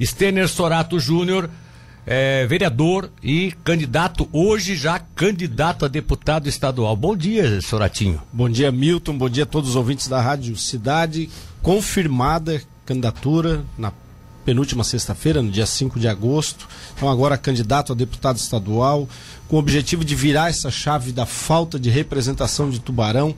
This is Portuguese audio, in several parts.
Stener Sorato Júnior, é, vereador e candidato, hoje já candidato a deputado estadual. Bom dia, Soratinho. Bom dia, Milton. Bom dia a todos os ouvintes da Rádio Cidade. Confirmada candidatura na penúltima sexta-feira, no dia 5 de agosto. Então, agora candidato a deputado estadual, com o objetivo de virar essa chave da falta de representação de Tubarão.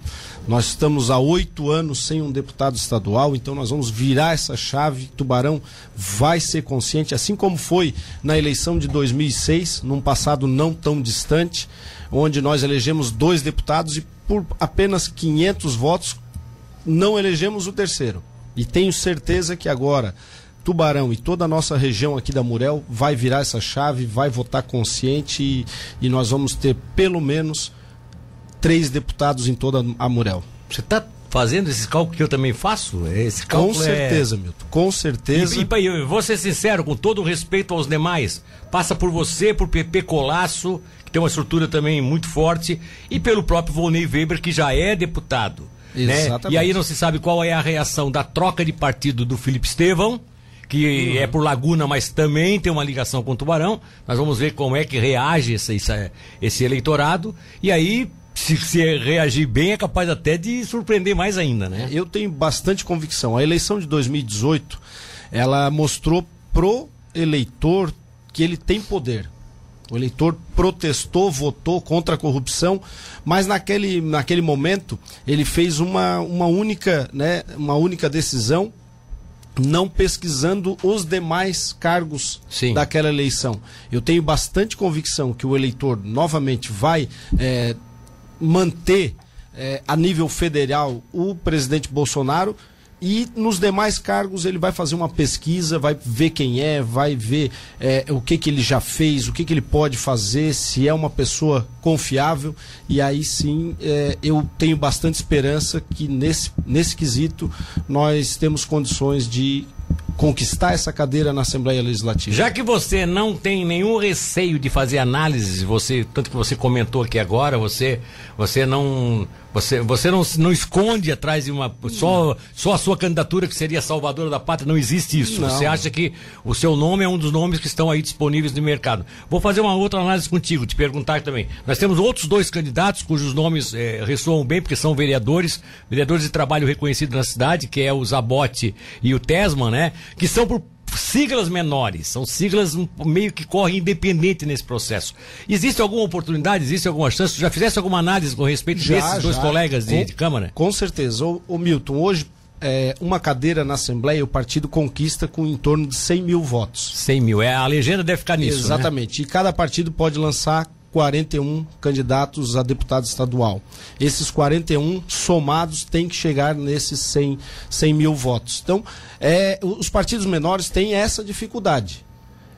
Nós estamos há oito anos sem um deputado estadual, então nós vamos virar essa chave. Tubarão vai ser consciente, assim como foi na eleição de 2006, num passado não tão distante, onde nós elegemos dois deputados e por apenas 500 votos não elegemos o terceiro. E tenho certeza que agora Tubarão e toda a nossa região aqui da Murel vai virar essa chave, vai votar consciente e, e nós vamos ter pelo menos três deputados em toda a Murel. Você está fazendo esse cálculo que eu também faço? Esse com é certeza, é... Milton, com certeza. E, e, e vou ser sincero, com todo o respeito aos demais, passa por você, por Pepe Colasso, que tem uma estrutura também muito forte, e pelo próprio Volney Weber, que já é deputado. Exatamente. Né? E aí não se sabe qual é a reação da troca de partido do Felipe Estevão, que uhum. é por Laguna, mas também tem uma ligação com o Tubarão. Nós vamos ver como é que reage esse, esse eleitorado. E aí, se, se reagir bem, é capaz até de surpreender mais ainda, né? Eu tenho bastante convicção. A eleição de 2018, ela mostrou pro eleitor que ele tem poder. O eleitor protestou, votou contra a corrupção, mas naquele, naquele momento ele fez uma, uma, única, né, uma única decisão, não pesquisando os demais cargos Sim. daquela eleição. Eu tenho bastante convicção que o eleitor novamente vai é, manter é, a nível federal o presidente Bolsonaro e nos demais cargos ele vai fazer uma pesquisa, vai ver quem é, vai ver é, o que, que ele já fez, o que, que ele pode fazer, se é uma pessoa confiável. E aí sim é, eu tenho bastante esperança que nesse, nesse quesito nós temos condições de conquistar essa cadeira na Assembleia Legislativa. Já que você não tem nenhum receio de fazer análise, você tanto que você comentou aqui agora, você você não você, você não, não esconde atrás de uma. Só, só a sua candidatura que seria salvadora da pátria, não existe isso. Não. Você acha que o seu nome é um dos nomes que estão aí disponíveis no mercado. Vou fazer uma outra análise contigo, te perguntar também. Nós temos outros dois candidatos cujos nomes é, ressoam bem, porque são vereadores, vereadores de trabalho reconhecidos na cidade, que é o Zabote e o Tesman, né? Que são por siglas menores, são siglas meio que correm independente nesse processo. Existe alguma oportunidade, existe alguma chance? Já fizesse alguma análise com respeito já, desses já. dois colegas de, com, de, Câmara? Com certeza. O, o Milton, hoje é, uma cadeira na Assembleia, o partido conquista com em torno de 100 mil votos. 100 mil, é, a legenda deve ficar nisso. Né? Exatamente. Né? E cada partido pode lançar 41 candidatos a deputado estadual. Esses 41 somados têm que chegar nesses 100, 100 mil votos. Então, é, os partidos menores têm essa dificuldade.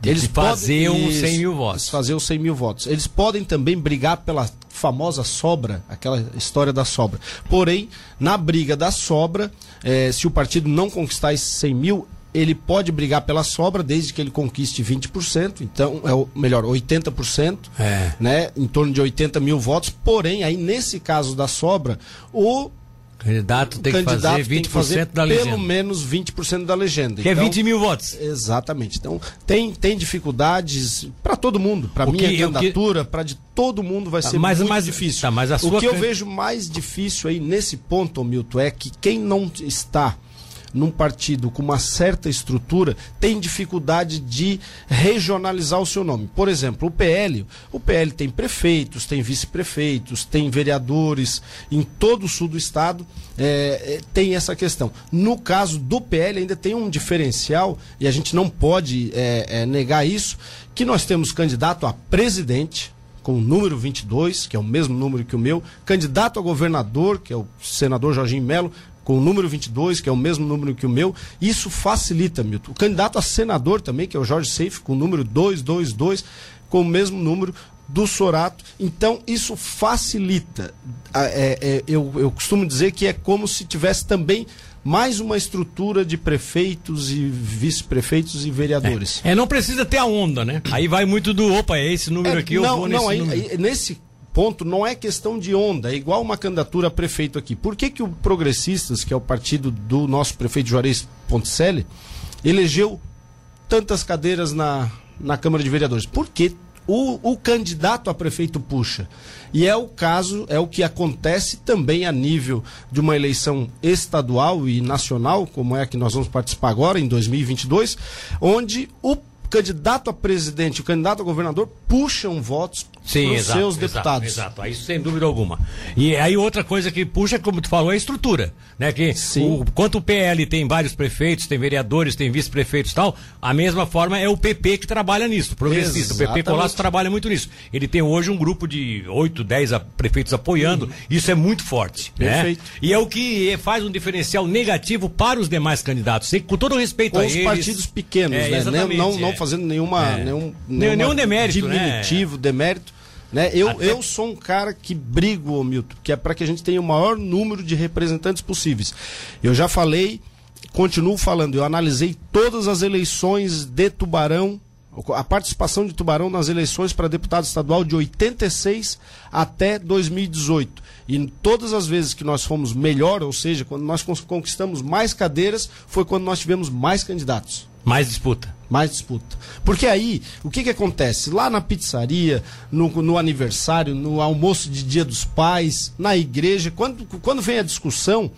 Eles fazer podem, os 100 mil votos. Fazer os 100 mil votos. Eles podem também brigar pela famosa sobra, aquela história da sobra. Porém, na briga da sobra, é, se o partido não conquistar esses 100 mil, ele pode brigar pela sobra desde que ele conquiste 20%, então, é o melhor, 80%, é. né? Em torno de 80 mil votos. Porém, aí nesse caso da sobra, o candidato tem candidato que fazer 20% que fazer da legenda. Pelo menos 20% da legenda. Que então, é 20 mil votos. Exatamente. Então, tem, tem dificuldades para todo mundo. Para minha que, candidatura, que... para de todo mundo vai tá, ser mas, muito mais difícil. Tá, mas o que eu vejo mais difícil aí nesse ponto, Milton, é que quem não está num partido com uma certa estrutura tem dificuldade de regionalizar o seu nome. Por exemplo, o PL, o PL tem prefeitos, tem vice-prefeitos, tem vereadores em todo o sul do estado, é, é tem essa questão. No caso do PL ainda tem um diferencial e a gente não pode é, é, negar isso, que nós temos candidato a presidente, com o número 22, que é o mesmo número que o meu, candidato a governador, que é o senador Jorginho Melo, com o número 22, que é o mesmo número que o meu. Isso facilita, Milton. O candidato a senador também, que é o Jorge Seif, com o número 222, com o mesmo número do Sorato. Então, isso facilita. É, é, eu, eu costumo dizer que é como se tivesse também mais uma estrutura de prefeitos e vice-prefeitos e vereadores. É, é, não precisa ter a onda, né? Aí vai muito do, opa, é esse número é, aqui, não, eu vou nesse não, aí, número. Aí, nesse ponto não é questão de onda, é igual uma candidatura a prefeito aqui. Por que, que o Progressistas, que é o partido do nosso prefeito Juarez Ponticelli, elegeu tantas cadeiras na, na Câmara de Vereadores? Porque o, o candidato a prefeito puxa. E é o caso, é o que acontece também a nível de uma eleição estadual e nacional, como é a que nós vamos participar agora, em 2022, onde o candidato a presidente o candidato a governador puxam votos Sim, exato, seus deputados. Exato, exato, isso sem dúvida alguma. E aí outra coisa que puxa, como tu falou, é a estrutura, né? Que Sim. o, quanto o PL tem vários prefeitos, tem vereadores, tem vice-prefeitos e tal, a mesma forma é o PP que trabalha nisso, progressista. Exatamente. O PP Colasso trabalha muito nisso. Ele tem hoje um grupo de 8, 10 prefeitos apoiando, uhum. isso é muito forte, né? Perfeito. né? E é o que faz um diferencial negativo para os demais candidatos, com todo respeito com a os eles. partidos pequenos, é, né? Não, não, não, é. fazendo nenhuma, é. nenhum, nenhuma nenhum demérito, diminutivo, né? demérito. Né? Eu, Até... eu sou um cara que brigo, Milton, que é para que a gente tenha o maior número de representantes possíveis. Eu já falei, continuo falando, eu analisei todas as eleições de Tubarão, a participação de Tubarão nas eleições para deputado estadual de 86 até 2018. E todas as vezes que nós fomos melhor, ou seja, quando nós conquistamos mais cadeiras, foi quando nós tivemos mais candidatos. Mais disputa. Mais disputa. Porque aí, o que que acontece? Lá na pizzaria, no, no aniversário, no almoço de dia dos pais, na igreja, quando, quando vem a discussão,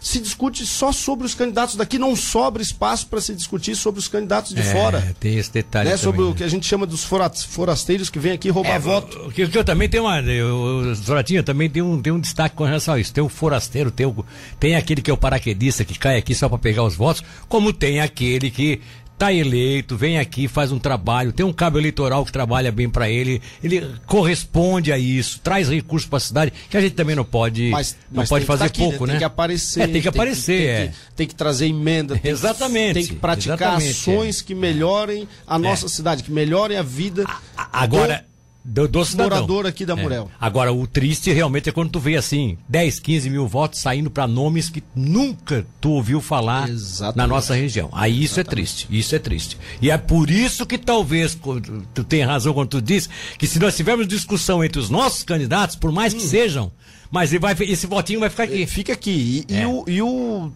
se discute só sobre os candidatos daqui, não sobra espaço para se discutir sobre os candidatos de é, fora. Tem esse detalhe. Né? Também, sobre né? o que a gente chama dos forasteiros que vêm aqui roubar é, voto. O que, eu também tenho uma. Eu, Zoratinha também tem um, tem um destaque com relação a isso. Tem o forasteiro, tem, o, tem aquele que é o paraquedista que cai aqui só para pegar os votos, como tem aquele que tá eleito, vem aqui, faz um trabalho, tem um cabo eleitoral que trabalha bem para ele, ele corresponde a isso, traz recursos para a cidade, que a gente também não pode, mas, não mas pode fazer tá aqui, pouco, né? Tem que aparecer. É, tem que aparecer, tem, é. Tem que, tem que trazer emenda. Tem exatamente. Que, tem que praticar exatamente, ações é. que melhorem a nossa é. cidade, que melhorem a vida. agora. Do do, do cidadão. morador aqui da é. Murel. Agora, o triste realmente é quando tu vê assim, 10, 15 mil votos saindo para nomes que nunca tu ouviu falar Exatamente. na nossa região. Aí isso é Exatamente. é triste, isso é triste. E é por isso que talvez, tu tem razão quando tu diz, que se nós tivermos discussão entre os nossos candidatos, por mais hum. que sejam, mas vai, esse votinho vai ficar aqui. Fica aqui. E, é. e, o, e o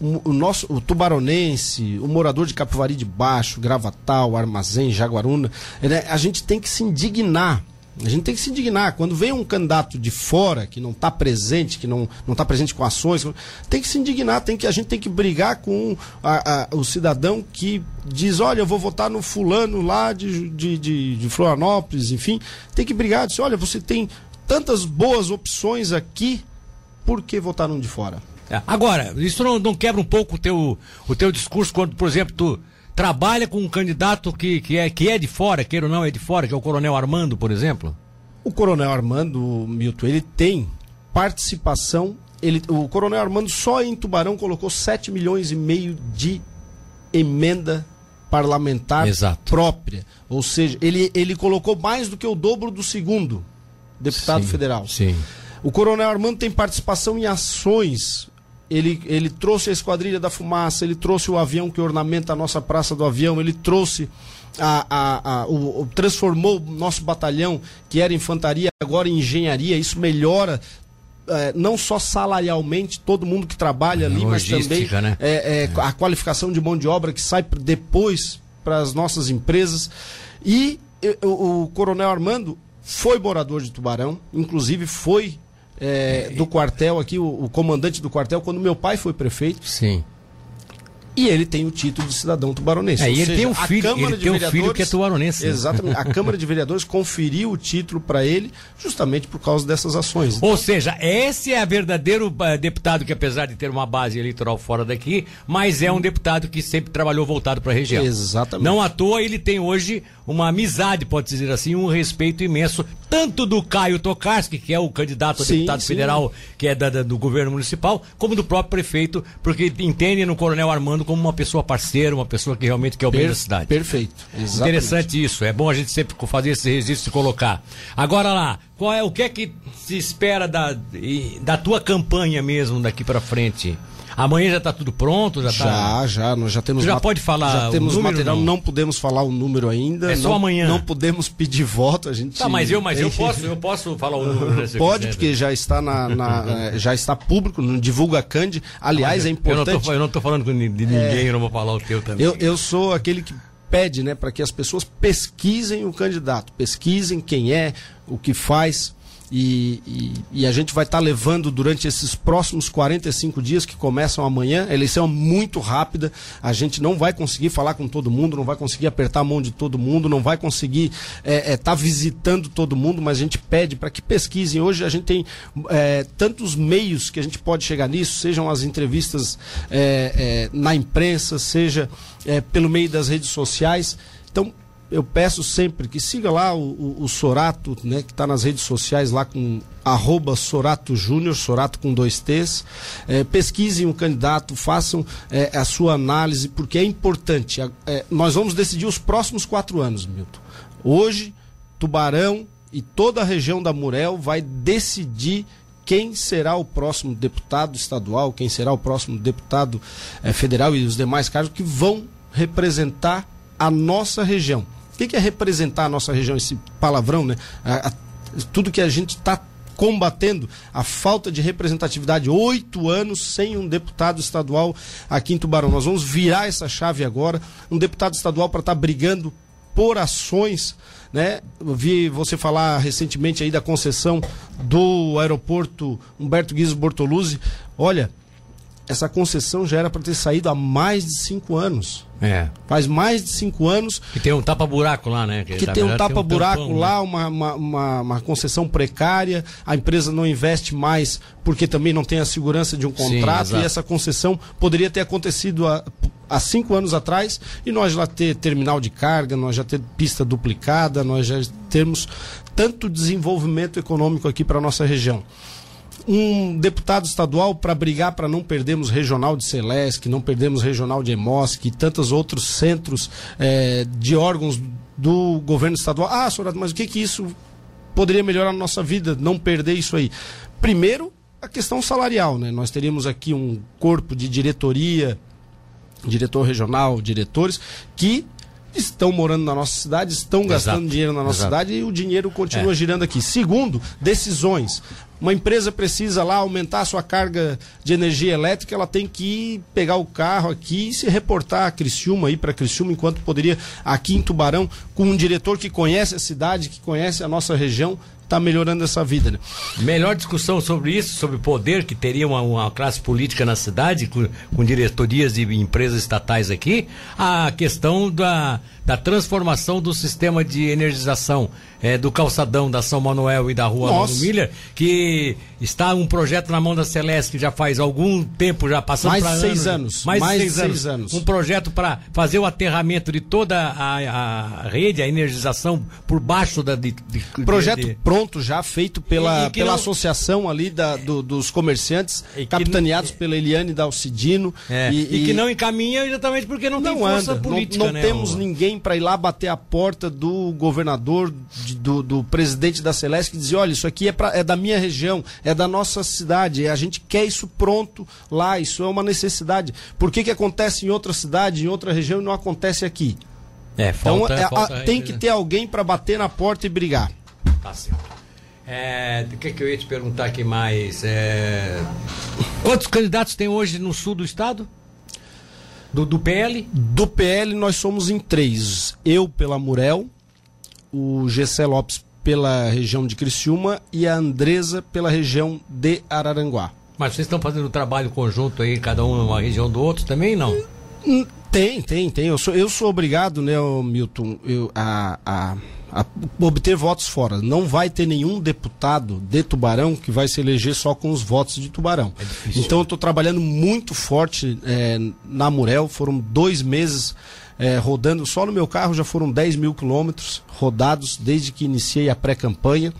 o nosso o tubaronense, o morador de Capivari de Baixo, Gravatal, Armazém, Jaguaruna, né, a gente tem que se indignar. A gente tem que se indignar. Quando vem um candidato de fora, que não está presente, que não está presente com ações, tem que se indignar, tem que, a gente tem que brigar com a, a, o cidadão que diz, olha, eu vou votar no fulano lá de, de, de, de Florianópolis, enfim. Tem que brigar, diz, olha, você tem tantas boas opções aqui, por que votar num de fora? É. Agora, isso não, não, quebra um pouco o teu, o teu discurso quando, por exemplo, tu trabalha com um candidato que, que, é, que é de fora, queira ou não é de fora, que é o Coronel Armando, por exemplo? O Coronel Armando, Milton, ele tem participação. Ele, o Coronel Armando só em Tubarão colocou 7 milhões e meio de emenda parlamentar Exato. própria. Ou seja, ele, ele colocou mais do que o dobro do segundo deputado sim, federal. Sim. O Coronel Armando tem participação em ações ele, ele trouxe a Esquadrilha da Fumaça, ele trouxe o avião que ornamenta a nossa Praça do Avião, ele trouxe a, a, a, o, o, transformou o nosso batalhão, que era infantaria, agora em engenharia, isso melhora é, não só salarialmente todo mundo que trabalha ali, mas também né? é, é, a qualificação de mão de obra que sai depois para as nossas empresas. E o, o Coronel Armando foi morador de Tubarão, inclusive foi é, do quartel aqui, o, o, comandante do quartel, quando meu pai foi prefeito. Sim. E ele tem o título de cidadão tubaronense. É, e ele seja, tem um filho, ele tem um filho que é tubaronense. Né? Exatamente. A Câmara de Vereadores conferiu o título para ele justamente por causa dessas ações. Ou seja, esse é verdadeiro uh, deputado que apesar de ter uma base eleitoral fora daqui, mas é um deputado que sempre trabalhou voltado para a região. Exatamente. Não à toa ele tem hoje uma amizade, pode dizer assim, um respeito imenso, tanto do Caio Tokarski, que é o candidato a sim, deputado sim. federal, que é da, da, do governo municipal, como do próprio prefeito, porque entende no Coronel Armando como uma pessoa parceira, uma pessoa que realmente quer o bem per, da cidade. Perfeito. Exatamente. Interessante isso. É bom a gente sempre fazer esse registro e colocar. Agora lá, qual é o que é que se espera da, da tua campanha mesmo daqui para frente? Amanhã já está tudo pronto? Já, já, tá... já. Nós já temos. já pode falar. Já temos número, material, não? não? podemos falar o número ainda. É não, só amanhã. Não podemos pedir voto. A gente. Tá, mas eu, mas eu posso, eu posso falar o número. Pode, porque já está na, na eh, já está público, no Divulga Cande. Aliás, é importante. Eu não estou falando de ninguém, é, eu não vou falar o teu também. Eu, eu sou aquele que pede né, para que as pessoas pesquisem o candidato, pesquisem quem é, o que faz. E, e, e a gente vai estar tá levando durante esses próximos 45 dias que começam amanhã. A eleição é muito rápida, a gente não vai conseguir falar com todo mundo, não vai conseguir apertar a mão de todo mundo, não vai conseguir estar é, é, tá visitando todo mundo, mas a gente pede para que pesquisem. Hoje a gente tem é, tantos meios que a gente pode chegar nisso, sejam as entrevistas é, é, na imprensa, seja é, pelo meio das redes sociais. Então, eu peço sempre que siga lá o, o, o Sorato, né, que está nas redes sociais lá com arroba Sorato Júnior, Sorato com dois T's. É, pesquisem o candidato, façam é, a sua análise, porque é importante. É, nós vamos decidir os próximos quatro anos, Milton. Hoje, Tubarão e toda a região da Murel vai decidir quem será o próximo deputado estadual, quem será o próximo deputado é, federal e os demais cargos que vão representar a nossa região. O que é representar a nossa região? Esse palavrão, né? A, a, tudo que a gente está combatendo a falta de representatividade. Oito anos sem um deputado estadual aqui em Tubarão. Nós vamos virar essa chave agora. Um deputado estadual para estar tá brigando por ações. Né? Vi você falar recentemente aí da concessão do aeroporto Humberto Guizo Bortoluzzi. Olha, essa concessão já era para ter saído há mais de cinco anos. É. Faz mais de cinco anos. Que tem um tapa-buraco lá, né? Que, que tem um tapa-buraco um lá, né? uma, uma, uma, uma, concessão precária, a empresa não investe mais porque também não tem a segurança de um contrato Sim, e essa concessão poderia ter acontecido há, há cinco anos atrás e nós já ter terminal de carga, nós já ter pista duplicada, nós já temos tanto desenvolvimento econômico aqui para nossa região um deputado estadual para brigar para não perdermos regional de Celesc, não perdermos regional de Emosc e tantos outros centros é, de órgãos do governo estadual. Ah, Sorado, mas o que que isso poderia melhorar na nossa vida, não perder isso aí? Primeiro, a questão salarial, né? Nós teríamos aqui um corpo de diretoria, diretor regional, diretores, que estão morando na nossa cidade, estão gastando Exato. dinheiro na nossa Exato. cidade e o dinheiro continua é. girando aqui. Segundo, decisões. Uma empresa precisa lá aumentar a sua carga de energia elétrica, ela tem que pegar o carro aqui e se reportar a Criciúma, ir para Criciúma, enquanto poderia aqui em Tubarão, com um diretor que conhece a cidade, que conhece a nossa região, está melhorando essa vida. Né? Melhor discussão sobre isso, sobre o poder que teria uma, uma classe política na cidade, com, com diretorias de empresas estatais aqui, a questão da, da transformação do sistema de energização é, do calçadão da São Manuel e da rua Mano Miller, que está um projeto na mão da Celeste que já faz algum tempo, já passando mais de seis anos, anos. Mais, mais de seis, seis anos. anos. Um projeto para fazer o aterramento de toda a, a, rede, a energização por baixo da. De, de, projeto de, pronto, já feito pela, e, e pela não... associação ali da, do, dos comerciantes, capitaneados pela Eliane Dalcidino. É, e, e, que não encaminha exatamente porque não, não tem força anda, política. Não, não né, temos o... ninguém para ir lá bater a porta do governador do, do presidente da Celeste que dizia: olha, isso aqui é, pra, é da minha região, é da nossa cidade, a gente quer isso pronto lá, isso é uma necessidade. Por que, que acontece em outra cidade, em outra região e não acontece aqui? É, então, falta, então falta, a, tem que ter alguém para bater na porta e brigar. Tá certo. É, o que, que eu ia te perguntar aqui mais? É... Quantos candidatos tem hoje no sul do estado? Do, do PL? Do PL nós somos em três. Eu pela Murel, o Gessé Lopes pela região de Criciúma e a Andresa pela região de Araranguá. Mas vocês estão fazendo um trabalho conjunto aí, cada um uma região do outro também, não? Hum, tem, tem, tem. Eu sou, eu sou obrigado, né, Milton, eu, a, a, a obter votos fora. Não vai ter nenhum deputado de Tubarão que vai se eleger só com os votos de Tubarão. É então eu estou trabalhando muito forte é, na Murel. Foram dois meses é, rodando só no meu carro já foram 10 mil quilômetros rodados desde que iniciei a pré-campanha,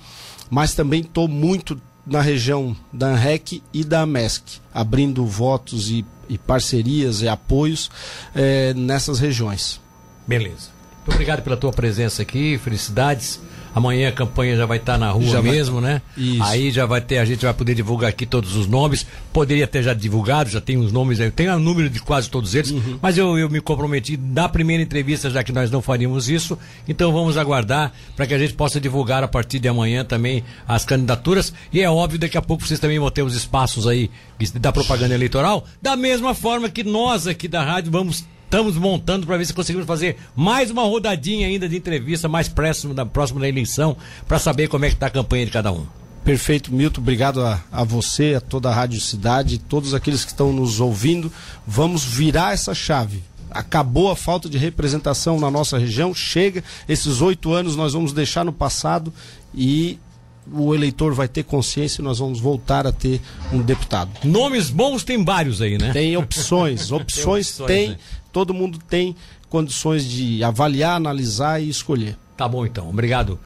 mas também estou muito na região da ANREC e da AMESC, abrindo votos e, e parcerias e apoios é, nessas regiões. Beleza. Muito obrigado pela tua presença aqui, felicidades Amanhã a campanha já vai estar tá na rua já mesmo, vai... né? Isso. Aí já vai ter, a gente vai poder divulgar aqui todos os nomes. Poderia ter já divulgado, já tem os nomes aí. Tem o número de quase todos eles, uhum. mas eu, eu me comprometi na primeira entrevista, já que nós não faríamos isso. Então vamos aguardar para que a gente possa divulgar a partir de amanhã também as candidaturas. E é óbvio, daqui a pouco vocês também vão ter os espaços aí da propaganda eleitoral, da mesma forma que nós aqui da rádio vamos estamos montando para ver se conseguimos fazer mais uma rodadinha ainda de entrevista mais próximo da próxima da eleição para saber como é que está a campanha de cada um. Perfeito, Milton. Obrigado a, a, você, a toda a Rádio Cidade, todos aqueles que estão nos ouvindo. Vamos virar essa chave. Acabou a falta de representação na nossa região. Chega, esses oito anos nós vamos deixar no passado e o eleitor vai ter consciência e nós vamos voltar a ter um deputado. Nomes bons tem vários aí, né? Tem opções. Opções tem, opções, tem né? Todo mundo tem condições de avaliar, analisar e escolher. Tá bom então. Obrigado.